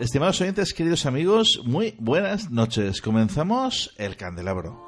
Estimados oyentes, queridos amigos, muy buenas noches. Comenzamos el candelabro.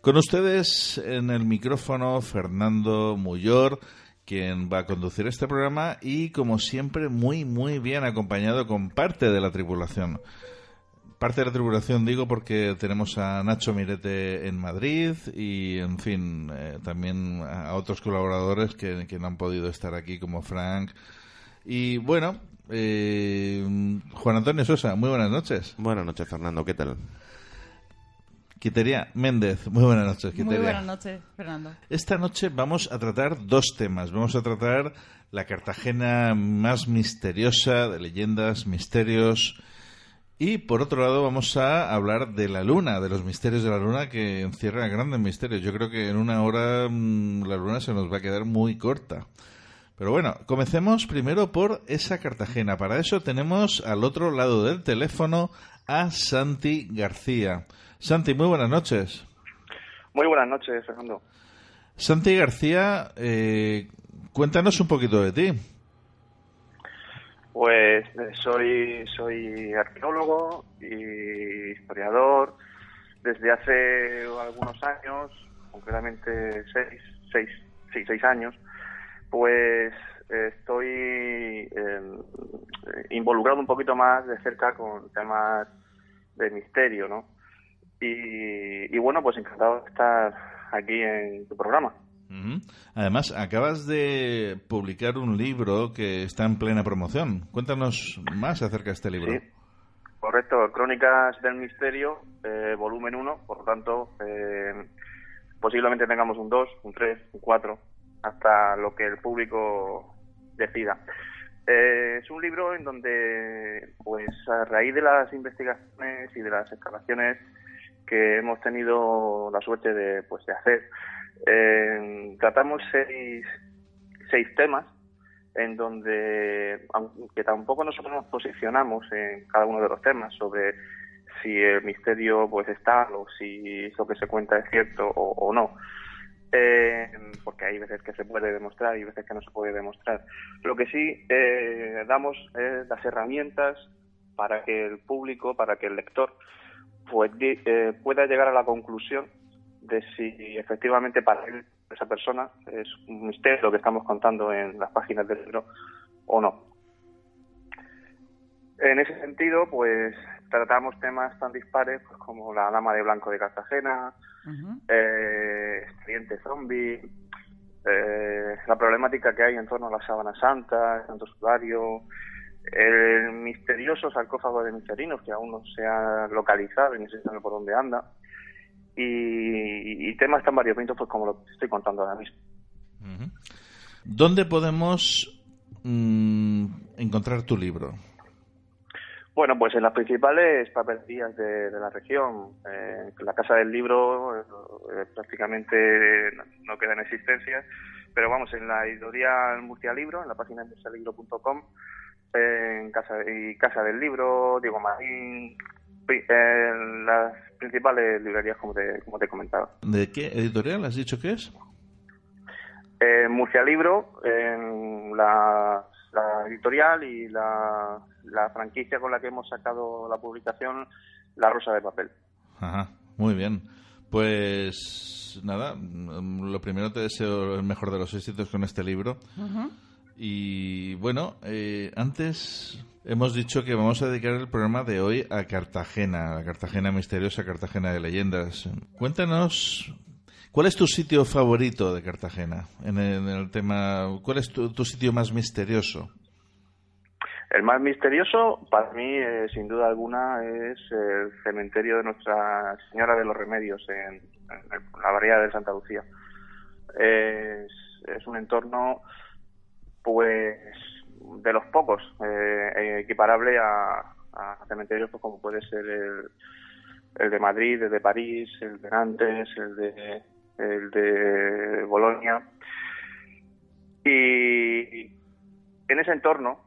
Con ustedes en el micrófono Fernando Muyor, quien va a conducir este programa y como siempre muy muy bien acompañado con parte de la tripulación. Parte de la tripulación digo porque tenemos a Nacho Mirete en Madrid y en fin, eh, también a otros colaboradores que, que no han podido estar aquí como Frank, y bueno, eh, Juan Antonio Sosa, muy buenas noches. Buenas noches, Fernando, ¿qué tal? Quitería Méndez, muy buenas noches. Quiteria. Muy buenas noches, Fernando. Esta noche vamos a tratar dos temas. Vamos a tratar la Cartagena más misteriosa, de leyendas, misterios. Y por otro lado vamos a hablar de la luna, de los misterios de la luna que encierra grandes misterios. Yo creo que en una hora mm, la luna se nos va a quedar muy corta. Pero bueno, comencemos primero por esa Cartagena. Para eso tenemos al otro lado del teléfono a Santi García. Santi, muy buenas noches. Muy buenas noches, Fernando. Santi García, eh, cuéntanos un poquito de ti. Pues eh, soy, soy arqueólogo y historiador desde hace algunos años, concretamente seis, seis, sí, seis años, pues estoy em, involucrado un poquito más de cerca con temas de misterio, ¿no? Y, bueno, pues encantado de estar aquí en tu programa. Además, acabas de publicar un libro que está en plena promoción. Cuéntanos más acerca de este libro. Sí, correcto. Crónicas del Misterio, eh, volumen 1. Por lo tanto, eh, posiblemente tengamos un 2, un 3, un 4 hasta lo que el público decida. Eh, es un libro en donde, pues a raíz de las investigaciones y de las excavaciones que hemos tenido la suerte de, pues, de hacer, eh, tratamos seis, seis temas en donde, aunque tampoco nosotros nos posicionamos en cada uno de los temas sobre si el misterio pues está o si eso que se cuenta es cierto o no, eh, porque hay veces que se puede demostrar y veces que no se puede demostrar. Lo que sí eh, damos es las herramientas para que el público, para que el lector pues, eh, pueda llegar a la conclusión de si efectivamente para él, esa persona, es un misterio lo que estamos contando en las páginas del libro o no. En ese sentido, pues tratamos temas tan dispares pues, como la Dama de Blanco de Cartagena, eh, Zombie, eh, la problemática que hay en torno a la Sábana Santa, el Santo Sudario, el misterioso sarcófago de Misterinos, que aún no se ha localizado y no se sabe por dónde anda, y, temas tan variopintos pues como lo que estoy contando ahora mismo. ¿Dónde podemos mm, encontrar tu libro? Bueno, pues en las principales papelerías de, la región. Eh, la Casa del Libro eh, prácticamente no queda en existencia, pero vamos, en la editorial Murcialibro, en la página murcialibro.com, en casa, y Casa del Libro, Diego Marín, en las principales librerías como te, como te he comentado. ¿De qué editorial has dicho que es? Eh, Murcialibro, en la la editorial y la, franquicia con la que hemos sacado la publicación, La Rosa de Papel. Ajá, muy bien. Pues nada, lo primero te deseo el mejor de los éxitos con este libro. Y bueno, eh, antes hemos dicho que vamos a dedicar el programa de hoy a Cartagena, a Cartagena misteriosa, Cartagena de leyendas. Cuéntanos ¿Cuál es tu sitio favorito de Cartagena? En el, tema, ¿cuál es tu, sitio más misterioso? El más misterioso, para mí, eh, sin duda alguna, es el cementerio de Nuestra Señora de los Remedios en, la variedad de Santa Lucía. Es, un entorno, pues, de los pocos, eh, equiparable a, cementerios pues, como puede ser el de Madrid, el de París, el de Nantes, el de el de Bolonia. Y en ese entorno,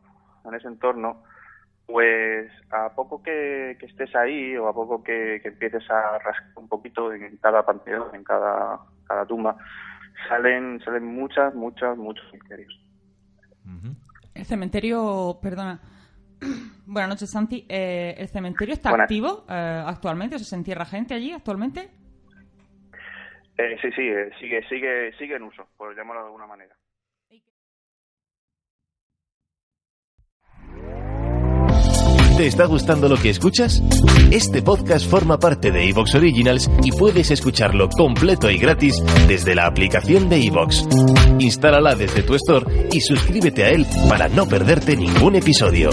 en ese entorno, pues a poco que, estés ahí o a poco que, empieces a rascar un poquito en cada panteón, en cada, cada tumba, salen, salen muchas, muchas, muchos misterios. El cementerio, perdona, buenas noches Santi, eh, ¿el cementerio está activo eh, actualmente? ¿O se entierra gente allí actualmente? Eh, sí, sí, eh, sigue, sigue, sigue en uso, por llamarlo de alguna manera. ¿Te está gustando lo que escuchas? Este podcast forma parte de Evox Originals y puedes escucharlo completo y gratis desde la aplicación de Evox. Instálala desde tu store y suscríbete a él para no perderte ningún episodio.